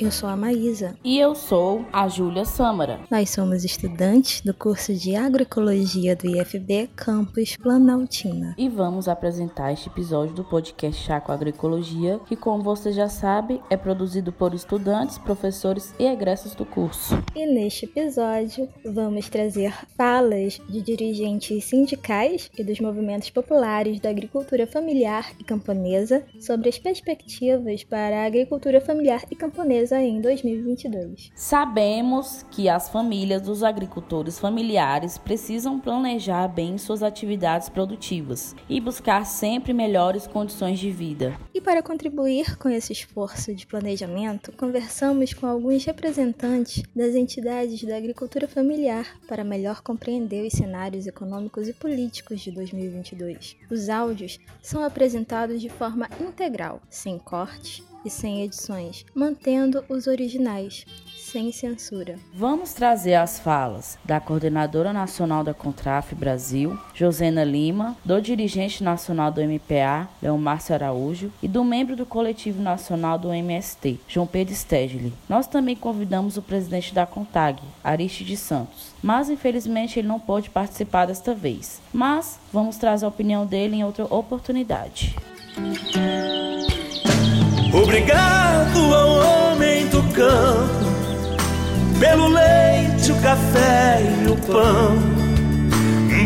Eu sou a Maísa. E eu sou a Júlia Sâmara. Nós somos estudantes do curso de Agroecologia do IFB Campus Planaltina. E vamos apresentar este episódio do podcast Chaco Agroecologia, que, como você já sabe, é produzido por estudantes, professores e egressos do curso. E neste episódio, vamos trazer falas de dirigentes sindicais e dos movimentos populares da agricultura familiar e camponesa sobre as perspectivas para a agricultura familiar e camponesa em 2022. Sabemos que as famílias dos agricultores familiares precisam planejar bem suas atividades produtivas e buscar sempre melhores condições de vida. E para contribuir com esse esforço de planejamento, conversamos com alguns representantes das entidades da agricultura familiar para melhor compreender os cenários econômicos e políticos de 2022. Os áudios são apresentados de forma integral, sem cortes e sem edições, mantendo os originais, sem censura. Vamos trazer as falas da coordenadora nacional da Contraf Brasil, Josena Lima, do dirigente nacional do MPA, Leão Márcio Araújo, e do membro do coletivo nacional do MST, João Pedro Stegli. Nós também convidamos o presidente da CONTAG, Aristides Santos, mas infelizmente ele não pôde participar desta vez. Mas vamos trazer a opinião dele em outra oportunidade. Obrigado ao homem do campo pelo leite, o café e o pão.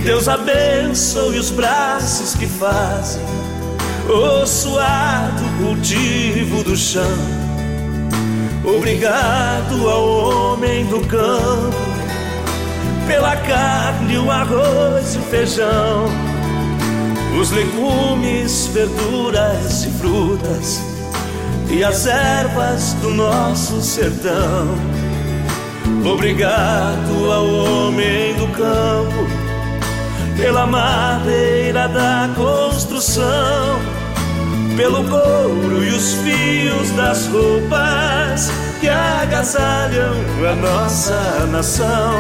Deus abençoe os braços que fazem o suado cultivo do chão. Obrigado ao homem do campo pela carne, o arroz e o feijão, os legumes, verduras e frutas e as ervas do nosso sertão. Obrigado ao homem do campo pela madeira da construção, pelo couro e os fios das roupas que agasalham a nossa nação.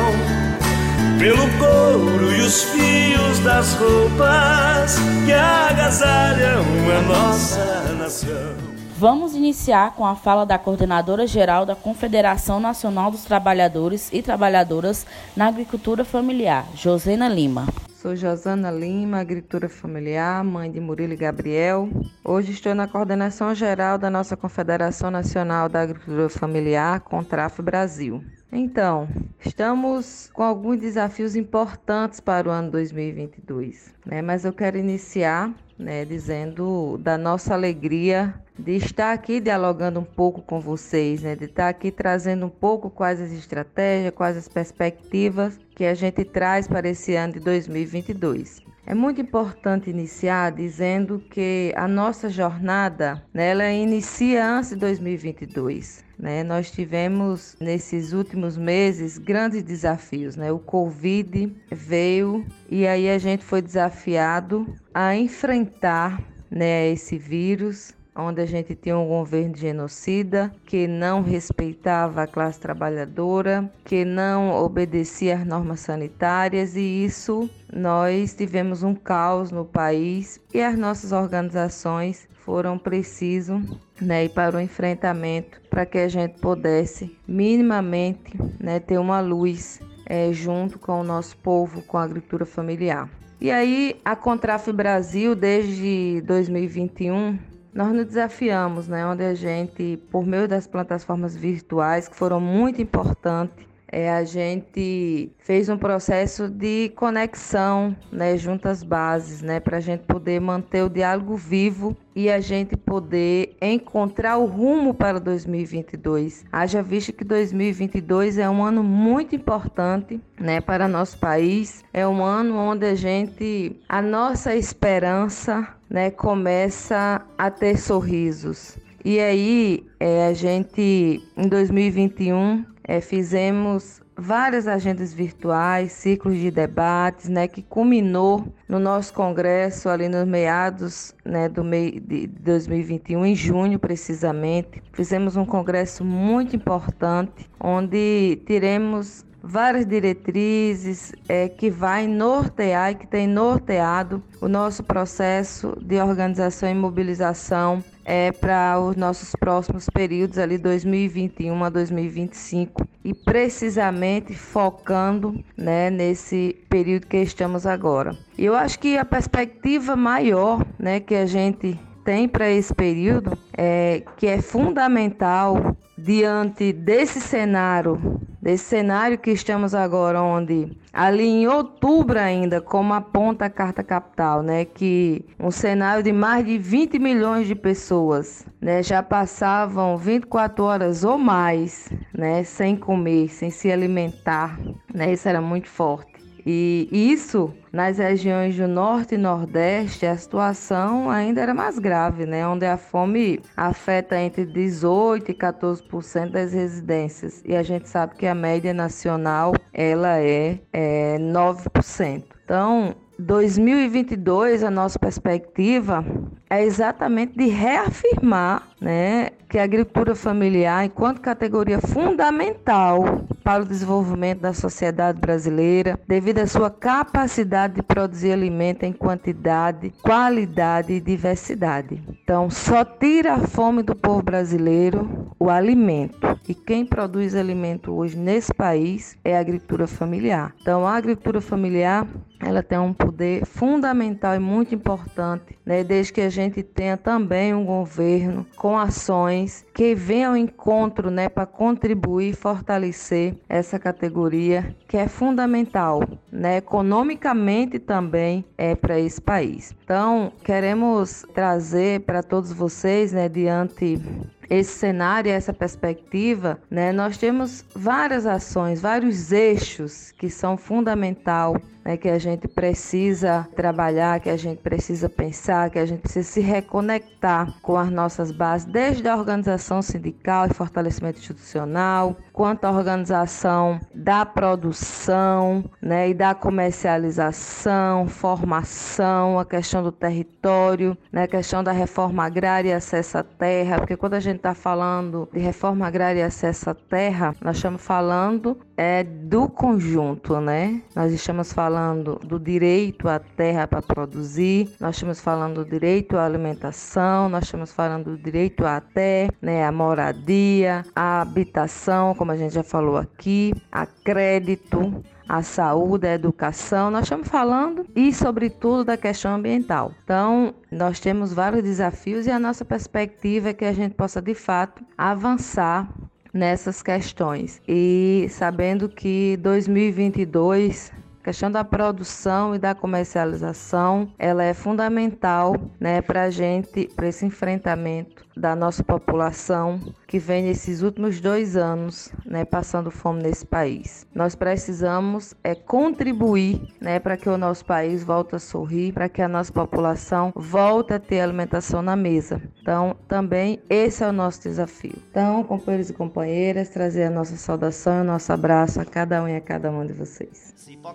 Pelo couro e os fios das roupas que agasalham a nossa nação. Vamos iniciar com a fala da coordenadora geral da Confederação Nacional dos Trabalhadores e Trabalhadoras na Agricultura Familiar, Josena Lima. Sou Josana Lima, agricultura familiar, mãe de Murilo e Gabriel. Hoje estou na coordenação geral da nossa Confederação Nacional da Agricultura Familiar, Contraf Brasil. Então, estamos com alguns desafios importantes para o ano 2022, né? mas eu quero iniciar né, dizendo da nossa alegria de estar aqui dialogando um pouco com vocês, né, de estar aqui trazendo um pouco quais as estratégias, quais as perspectivas que a gente traz para esse ano de 2022. É muito importante iniciar dizendo que a nossa jornada, né, ela inicia antes de 2022. Né? Nós tivemos nesses últimos meses grandes desafios. Né? O Covid veio e aí a gente foi desafiado a enfrentar né, esse vírus, onde a gente tinha um governo genocida que não respeitava a classe trabalhadora, que não obedecia às normas sanitárias e isso nós tivemos um caos no país e as nossas organizações foram precisos né, para o enfrentamento para que a gente pudesse minimamente né, ter uma luz é, junto com o nosso povo, com a agricultura familiar. E aí a Contraf Brasil desde 2021 nós nos desafiamos, né, onde a gente, por meio das plataformas virtuais, que foram muito importantes, é, a gente fez um processo de conexão né, junto às bases, né, para a gente poder manter o diálogo vivo e a gente poder encontrar o rumo para 2022. Haja visto que 2022 é um ano muito importante né, para nosso país, é um ano onde a gente, a nossa esperança né, começa a ter sorrisos. E aí, é, a gente, em 2021, é, fizemos várias agendas virtuais, ciclos de debates, né, que culminou no nosso congresso ali nos meados né, do mês de 2021, em junho precisamente. Fizemos um congresso muito importante, onde tiremos várias diretrizes é, que vai nortear e que tem norteado o nosso processo de organização e mobilização é, para os nossos próximos períodos ali 2021 a 2025 e precisamente focando né, nesse período que estamos agora. Eu acho que a perspectiva maior né, que a gente tem para esse período é que é fundamental diante desse cenário, desse cenário que estamos agora, onde ali em outubro ainda, como aponta a Carta Capital, né, que um cenário de mais de 20 milhões de pessoas, né, já passavam 24 horas ou mais, né, sem comer, sem se alimentar, né, isso era muito forte. E isso nas regiões do norte e nordeste, a situação ainda era mais grave, né? Onde a fome afeta entre 18 e 14% das residências. E a gente sabe que a média nacional ela é, é 9%. Então, 2022, a nossa perspectiva é exatamente de reafirmar né, que a agricultura familiar, enquanto categoria fundamental para o desenvolvimento da sociedade brasileira, devido à sua capacidade de produzir alimento em quantidade, qualidade e diversidade. Então, só tira a fome do povo brasileiro o alimento. E quem produz alimento hoje nesse país é a agricultura familiar. Então, a agricultura familiar ela tem um poder fundamental e muito importante, né? desde que a gente tenha também um governo com ações que venham ao encontro né? para contribuir e fortalecer essa categoria que é fundamental, né? economicamente também é para esse país. Então, queremos trazer para todos vocês, né, diante esse cenário, essa perspectiva, né, nós temos várias ações, vários eixos que são fundamental né, que a gente precisa trabalhar, que a gente precisa pensar, que a gente precisa se reconectar com as nossas bases, desde a organização sindical e fortalecimento institucional, quanto à organização da produção né, e da comercialização, formação, a questão do território, né, a questão da reforma agrária e acesso à terra, porque quando a gente está falando de reforma agrária e acesso à terra, nós estamos falando é, do conjunto, né? Nós estamos falando do direito à terra para produzir, nós estamos falando do direito à alimentação, nós estamos falando do direito à terra, né, à moradia, à habitação, como a gente já falou aqui, a crédito, a saúde, a educação, nós estamos falando e, sobretudo, da questão ambiental. Então, nós temos vários desafios e a nossa perspectiva é que a gente possa, de fato, avançar nessas questões. E sabendo que 2022 a questão da produção e da comercialização, ela é fundamental, né, para a gente, para esse enfrentamento da nossa população que vem nesses últimos dois anos, né, passando fome nesse país. Nós precisamos é contribuir, né, para que o nosso país volte a sorrir, para que a nossa população volte a ter alimentação na mesa. Então, também esse é o nosso desafio. Então, companheiros e companheiras, trazer a nossa saudação e o nosso abraço a cada um e a cada uma de vocês. Cipó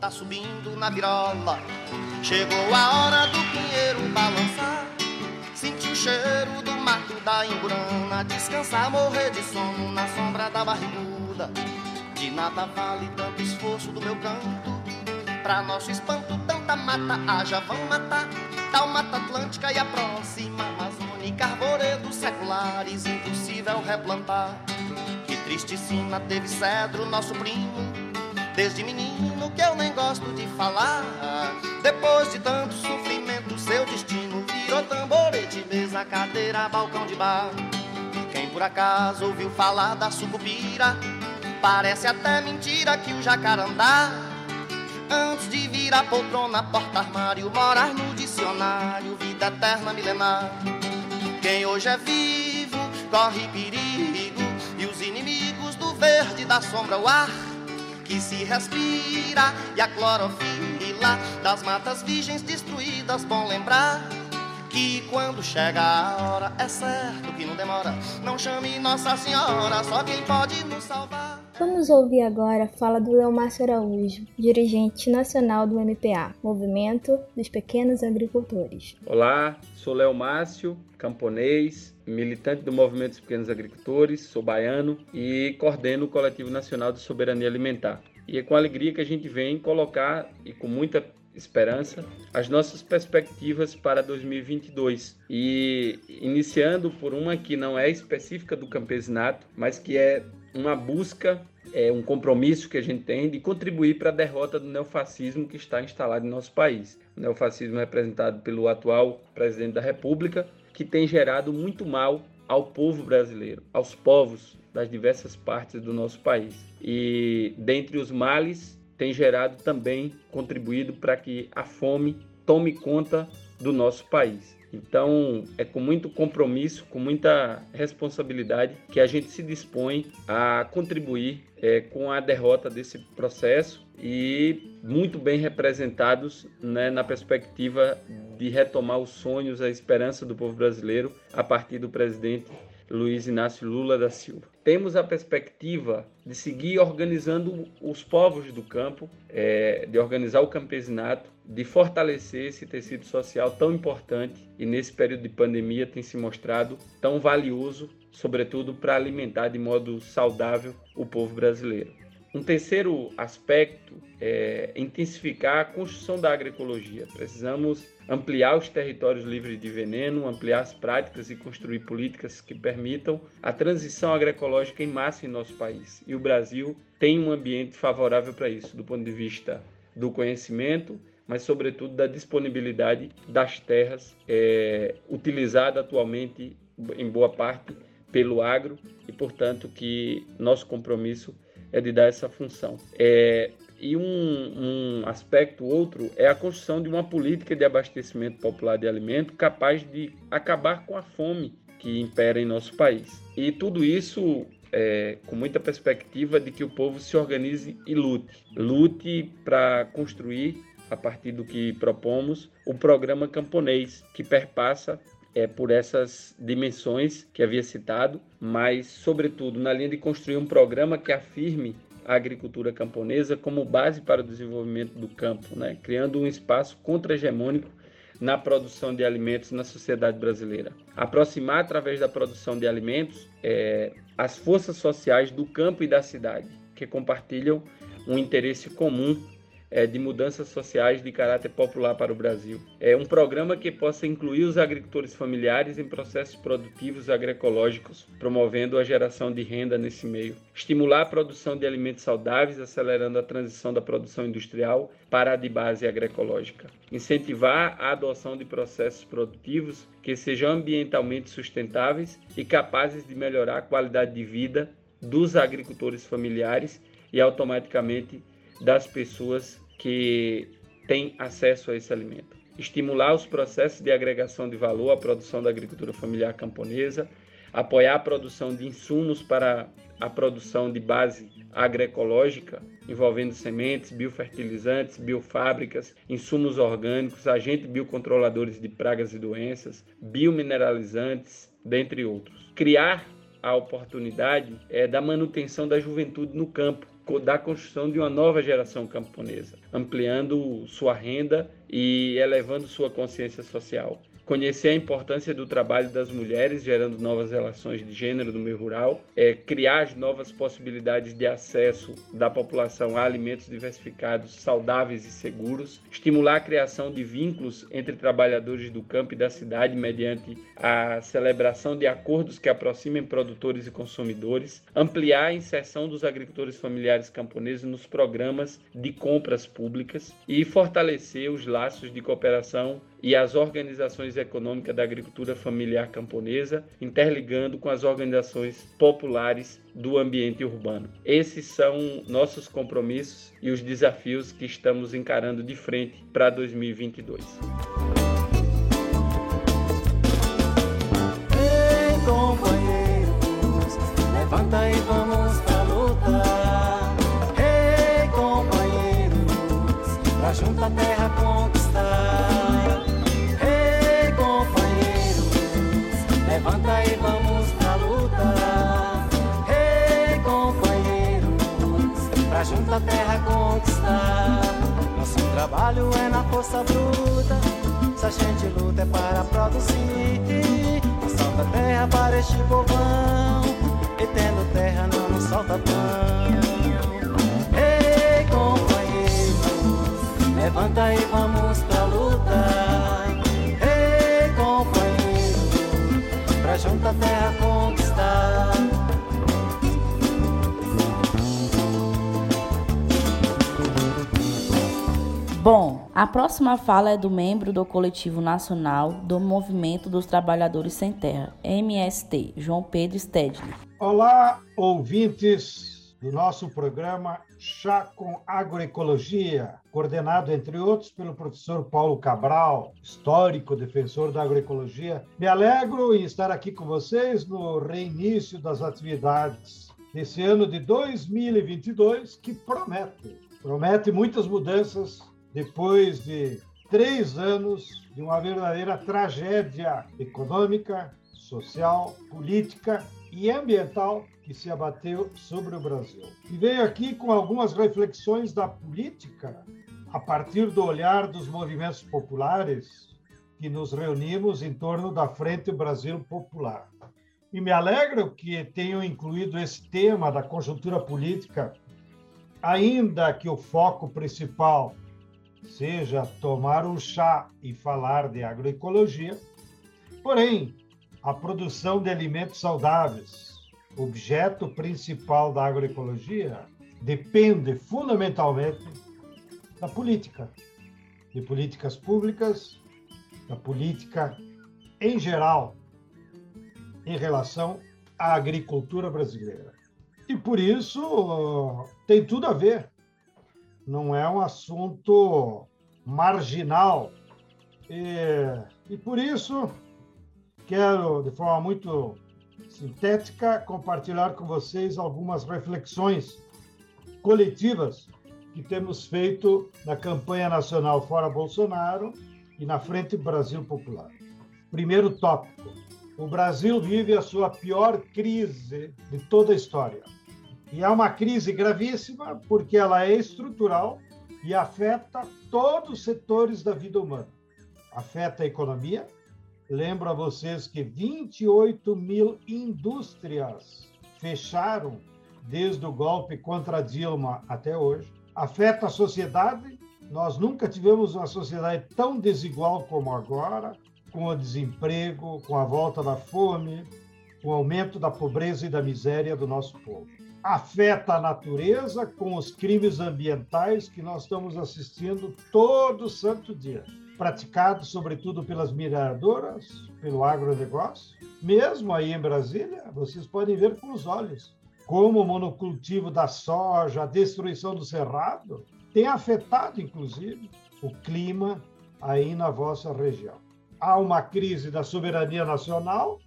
tá subindo na virola, chegou a hora do pinheiro balançar. Cheiro do mato da imburana Descansar, morrer de sono na sombra da barriguda. De nada vale tanto esforço do meu canto. Pra nosso espanto, tanta mata haja, vão matar. Tal mata atlântica e a próxima amazônica Arvoredos seculares, impossível replantar. Que triste sina teve cedro, nosso primo. Desde menino que eu nem gosto de falar. Depois de tanto sofrimento, seu destino mesa, cadeira, balcão de bar. Quem por acaso ouviu falar da sucupira, parece até mentira que o jacarandá, antes de vir a poltrona, porta-armário, morar no dicionário, vida eterna milenar. Quem hoje é vivo, corre perigo, e os inimigos do verde da sombra, o ar que se respira, e a clorofila das matas virgens destruídas, bom lembrar que quando chega a hora é certo que não demora. Não chame Nossa Senhora, só quem pode nos salvar. Vamos ouvir agora a fala do Leomárcio Araújo, dirigente nacional do MPA, Movimento dos Pequenos Agricultores. Olá, sou Leomárcio, camponês, militante do Movimento dos Pequenos Agricultores, sou baiano e coordeno o Coletivo Nacional de Soberania Alimentar. E é com alegria que a gente vem colocar, e com muita esperança, as nossas perspectivas para 2022. E iniciando por uma que não é específica do campesinato, mas que é uma busca, é, um compromisso que a gente tem de contribuir para a derrota do neofascismo que está instalado em nosso país. O neofascismo representado pelo atual presidente da República, que tem gerado muito mal ao povo brasileiro, aos povos das diversas partes do nosso país. E dentre os males, tem gerado também contribuído para que a fome tome conta do nosso país. Então, é com muito compromisso, com muita responsabilidade que a gente se dispõe a contribuir é, com a derrota desse processo e muito bem representados né, na perspectiva de retomar os sonhos, a esperança do povo brasileiro a partir do presidente Luiz Inácio Lula da Silva. Temos a perspectiva de seguir organizando os povos do campo, é, de organizar o campesinato, de fortalecer esse tecido social tão importante e nesse período de pandemia tem se mostrado tão valioso, sobretudo para alimentar de modo saudável o povo brasileiro. Um terceiro aspecto é intensificar a construção da agroecologia. Precisamos ampliar os territórios livres de veneno, ampliar as práticas e construir políticas que permitam a transição agroecológica em massa em nosso país. E o Brasil tem um ambiente favorável para isso, do ponto de vista do conhecimento, mas sobretudo da disponibilidade das terras é, utilizada atualmente em boa parte pelo agro e, portanto, que nosso compromisso é de dar essa função. É, e um, um, aspecto outro é a construção de uma política de abastecimento popular de alimento capaz de acabar com a fome que impera em nosso país. E tudo isso é, com muita perspectiva de que o povo se organize e lute. Lute para construir, a partir do que propomos, o programa camponês, que perpassa é, por essas dimensões que havia citado, mas, sobretudo, na linha de construir um programa que afirme a agricultura camponesa como base para o desenvolvimento do campo, né? criando um espaço contra-hegemônico na produção de alimentos na sociedade brasileira. Aproximar, através da produção de alimentos, é, as forças sociais do campo e da cidade, que compartilham um interesse comum é, de mudanças sociais de caráter popular para o Brasil. É um programa que possa incluir os agricultores familiares em processos produtivos agroecológicos, promovendo a geração de renda nesse meio. Estimular a produção de alimentos saudáveis, acelerando a transição da produção industrial para a de base agroecológica. Incentivar a adoção de processos produtivos que sejam ambientalmente sustentáveis e capazes de melhorar a qualidade de vida dos agricultores familiares e automaticamente das pessoas que têm acesso a esse alimento. Estimular os processos de agregação de valor à produção da agricultura familiar camponesa, apoiar a produção de insumos para a produção de base agroecológica, envolvendo sementes, biofertilizantes, biofábricas, insumos orgânicos, agentes biocontroladores de pragas e doenças, biomineralizantes, dentre outros. Criar a oportunidade é, da manutenção da juventude no campo, da construção de uma nova geração camponesa, ampliando sua renda e elevando sua consciência social conhecer a importância do trabalho das mulheres, gerando novas relações de gênero no meio rural, é, criar novas possibilidades de acesso da população a alimentos diversificados, saudáveis e seguros, estimular a criação de vínculos entre trabalhadores do campo e da cidade mediante a celebração de acordos que aproximem produtores e consumidores, ampliar a inserção dos agricultores familiares camponeses nos programas de compras públicas e fortalecer os laços de cooperação e as organizações econômicas da agricultura familiar camponesa, interligando com as organizações populares do ambiente urbano. Esses são nossos compromissos e os desafios que estamos encarando de frente para 2022. Ei, companheiros, levanta e vamos na força bruta. Se a gente luta é para produzir. Não solta terra para este povão. E tendo terra não nos solta pão. Ei, companheiros, levanta e vamos a próxima fala é do membro do Coletivo Nacional do Movimento dos Trabalhadores Sem Terra, MST, João Pedro Stedley. Olá, ouvintes do nosso programa Chá com Agroecologia, coordenado, entre outros, pelo professor Paulo Cabral, histórico defensor da agroecologia. Me alegro em estar aqui com vocês no reinício das atividades desse ano de 2022, que promete, promete muitas mudanças depois de três anos de uma verdadeira tragédia econômica, social, política e ambiental que se abateu sobre o Brasil. E venho aqui com algumas reflexões da política a partir do olhar dos movimentos populares que nos reunimos em torno da Frente Brasil Popular. E me alegro que tenham incluído esse tema da conjuntura política, ainda que o foco principal seja tomar um chá e falar de agroecologia. Porém, a produção de alimentos saudáveis, objeto principal da agroecologia, depende fundamentalmente da política, de políticas públicas, da política em geral, em relação à agricultura brasileira. E por isso tem tudo a ver não é um assunto marginal. E, e por isso, quero, de forma muito sintética, compartilhar com vocês algumas reflexões coletivas que temos feito na campanha nacional Fora Bolsonaro e na Frente Brasil Popular. Primeiro tópico: o Brasil vive a sua pior crise de toda a história e é uma crise gravíssima porque ela é estrutural e afeta todos os setores da vida humana. Afeta a economia. Lembro a vocês que 28 mil indústrias fecharam desde o golpe contra Dilma até hoje. Afeta a sociedade. Nós nunca tivemos uma sociedade tão desigual como agora, com o desemprego, com a volta da fome, com o aumento da pobreza e da miséria do nosso povo afeta a natureza com os crimes ambientais que nós estamos assistindo todo santo dia, praticados sobretudo pelas mineradoras, pelo agronegócio. Mesmo aí em Brasília, vocês podem ver com os olhos como o monocultivo da soja, a destruição do cerrado, tem afetado, inclusive, o clima aí na vossa região. Há uma crise da soberania nacional,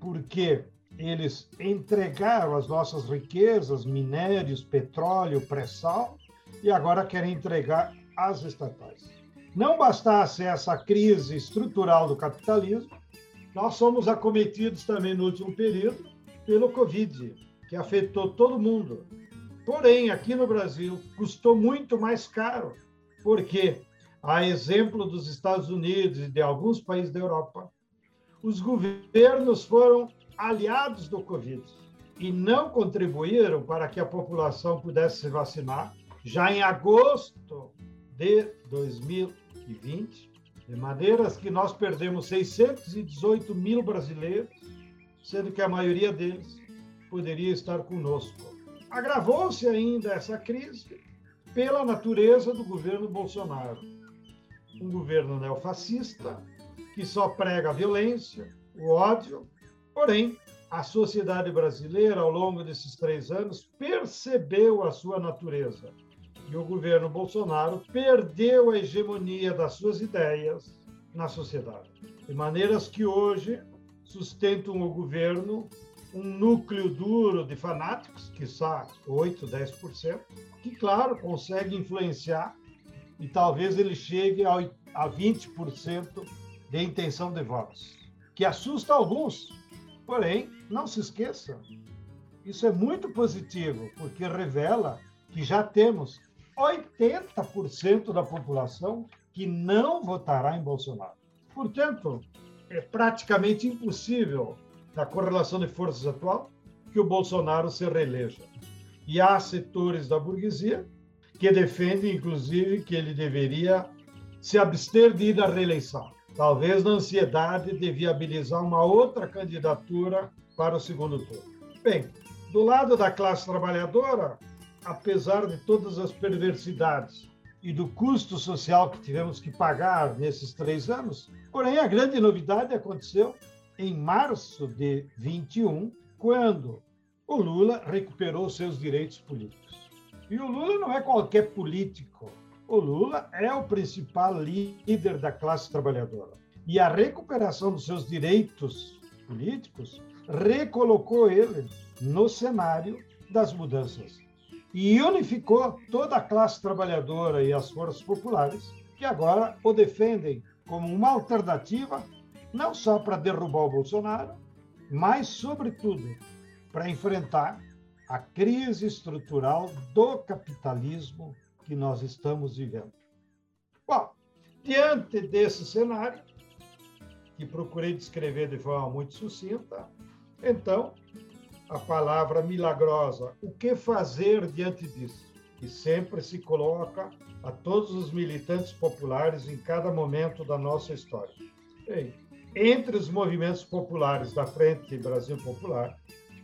porque eles entregaram as nossas riquezas, minérios, petróleo, pré-sal, e agora querem entregar às estatais. Não bastasse essa crise estrutural do capitalismo, nós somos acometidos também no último período pelo Covid, que afetou todo mundo. Porém, aqui no Brasil, custou muito mais caro, porque, a exemplo dos Estados Unidos e de alguns países da Europa, os governos foram aliados do Covid e não contribuíram para que a população pudesse se vacinar, já em agosto de 2020, de maneiras que nós perdemos 618 mil brasileiros, sendo que a maioria deles poderia estar conosco. Agravou-se ainda essa crise pela natureza do governo Bolsonaro. Um governo neofascista que só prega a violência, o ódio Porém, a sociedade brasileira, ao longo desses três anos, percebeu a sua natureza. E o governo Bolsonaro perdeu a hegemonia das suas ideias na sociedade. De maneiras que hoje sustentam o governo um núcleo duro de fanáticos, que está 8, 10%, que, claro, consegue influenciar e talvez ele chegue a 20% de intenção de votos, que assusta alguns, Porém, não se esqueça, isso é muito positivo, porque revela que já temos 80% da população que não votará em Bolsonaro. Portanto, é praticamente impossível, na correlação de forças atual, que o Bolsonaro se reeleja. E há setores da burguesia que defendem, inclusive, que ele deveria se abster de ir à reeleição, talvez na ansiedade de viabilizar uma outra candidatura para o segundo turno. Bem, do lado da classe trabalhadora, apesar de todas as perversidades e do custo social que tivemos que pagar nesses três anos, porém a grande novidade aconteceu em março de 21, quando o Lula recuperou seus direitos políticos. E o Lula não é qualquer político. O Lula é o principal líder da classe trabalhadora. E a recuperação dos seus direitos políticos recolocou ele no cenário das mudanças e unificou toda a classe trabalhadora e as forças populares, que agora o defendem como uma alternativa, não só para derrubar o Bolsonaro, mas, sobretudo, para enfrentar a crise estrutural do capitalismo que nós estamos vivendo. Bom, diante desse cenário, que procurei descrever de forma muito sucinta, então, a palavra milagrosa, o que fazer diante disso? Que sempre se coloca a todos os militantes populares em cada momento da nossa história. Bem, entre os movimentos populares da Frente Brasil Popular,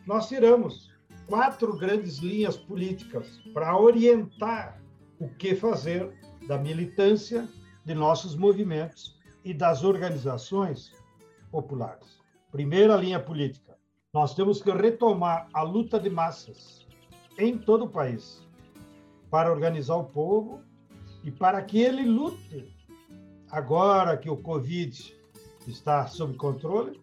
nós tiramos quatro grandes linhas políticas para orientar o que fazer da militância de nossos movimentos e das organizações populares. Primeira linha política: nós temos que retomar a luta de massas em todo o país para organizar o povo e para que ele lute agora que o Covid está sob controle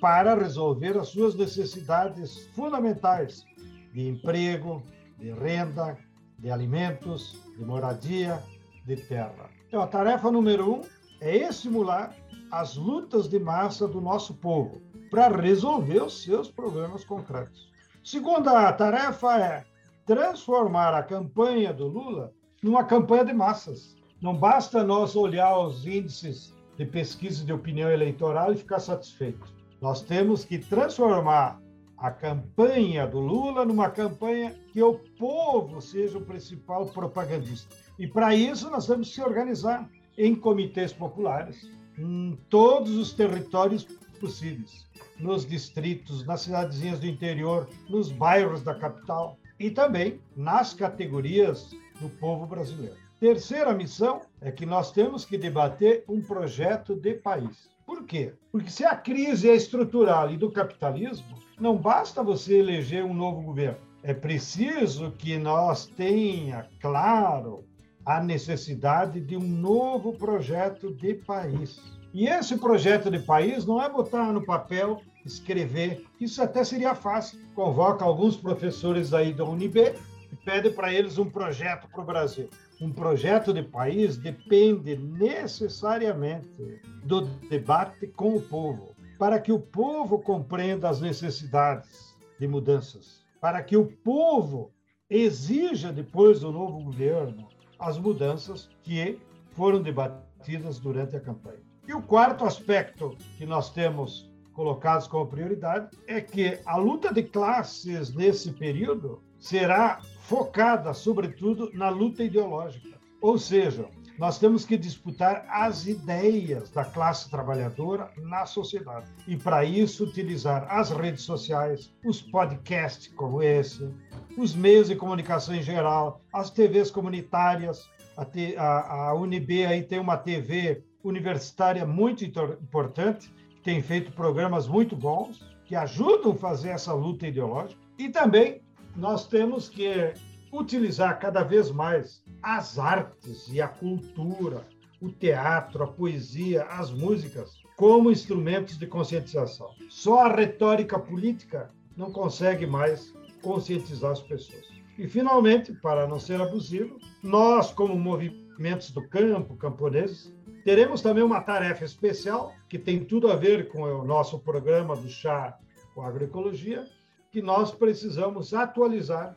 para resolver as suas necessidades fundamentais de emprego, de renda, de alimentos, de moradia, de terra. Então, a tarefa número um é estimular as lutas de massa do nosso povo para resolver os seus problemas concretos. Segunda tarefa é transformar a campanha do Lula numa campanha de massas. Não basta nós olhar os índices de pesquisa de opinião eleitoral e ficar satisfeito. Nós temos que transformar a campanha do Lula numa campanha que o povo seja o principal propagandista. E para isso nós temos que se organizar em comitês populares, em todos os territórios possíveis, nos distritos, nas cidadezinhas do interior, nos bairros da capital e também nas categorias do povo brasileiro. Terceira missão é que nós temos que debater um projeto de país. Por quê? Porque se a crise é estrutural e do capitalismo, não basta você eleger um novo governo. É preciso que nós tenha claro a necessidade de um novo projeto de país. E esse projeto de país não é botar no papel, escrever. Isso até seria fácil. Convoca alguns professores aí da UNB e pede para eles um projeto para o Brasil. Um projeto de país depende necessariamente do debate com o povo para que o povo compreenda as necessidades de mudanças, para que o povo exija, depois do novo governo, as mudanças que foram debatidas durante a campanha. E o quarto aspecto que nós temos colocados como prioridade é que a luta de classes nesse período será focada, sobretudo, na luta ideológica. Ou seja, nós temos que disputar as ideias da classe trabalhadora na sociedade. E, para isso, utilizar as redes sociais, os podcasts como esse, os meios de comunicação em geral, as TVs comunitárias. A, a, a UNB aí tem uma TV universitária muito importante, que tem feito programas muito bons, que ajudam a fazer essa luta ideológica. E também nós temos que utilizar cada vez mais as artes e a cultura, o teatro, a poesia, as músicas como instrumentos de conscientização. Só a retórica política não consegue mais conscientizar as pessoas. E, finalmente, para não ser abusivo, nós, como movimentos do campo, camponeses, teremos também uma tarefa especial que tem tudo a ver com o nosso programa do chá com agroecologia, que nós precisamos atualizar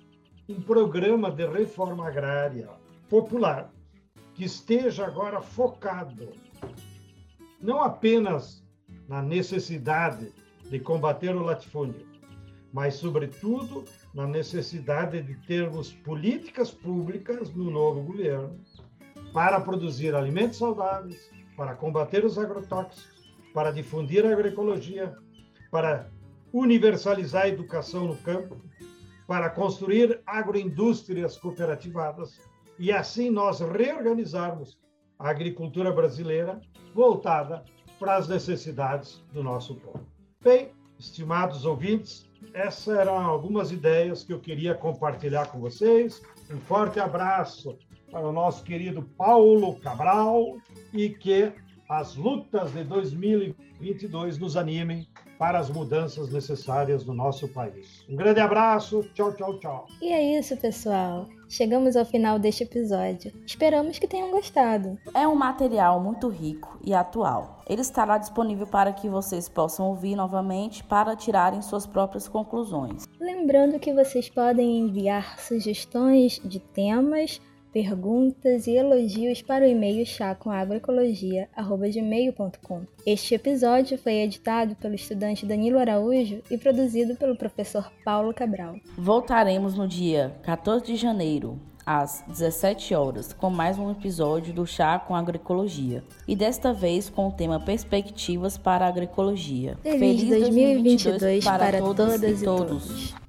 um programa de reforma agrária popular que esteja agora focado não apenas na necessidade de combater o latifúndio, mas, sobretudo, na necessidade de termos políticas públicas no novo governo para produzir alimentos saudáveis, para combater os agrotóxicos, para difundir a agroecologia, para universalizar a educação no campo, para construir agroindústrias cooperativadas e assim nós reorganizarmos a agricultura brasileira voltada para as necessidades do nosso povo. Bem, estimados ouvintes, essas eram algumas ideias que eu queria compartilhar com vocês. Um forte abraço para o nosso querido Paulo Cabral e que as lutas de 2022 nos animem para as mudanças necessárias no nosso país. Um grande abraço, tchau, tchau, tchau. E é isso, pessoal. Chegamos ao final deste episódio. Esperamos que tenham gostado. É um material muito rico e atual. Ele estará disponível para que vocês possam ouvir novamente para tirarem suas próprias conclusões. Lembrando que vocês podem enviar sugestões de temas perguntas e elogios para o e-mail chacoagroecologia.gmail.com. Este episódio foi editado pelo estudante Danilo Araújo e produzido pelo professor Paulo Cabral. Voltaremos no dia 14 de janeiro, às 17 horas, com mais um episódio do Chá com Agroecologia. E desta vez com o tema Perspectivas para a Agroecologia. Feliz, Feliz 2022, 2022 para, para todas, todas e todos. todos.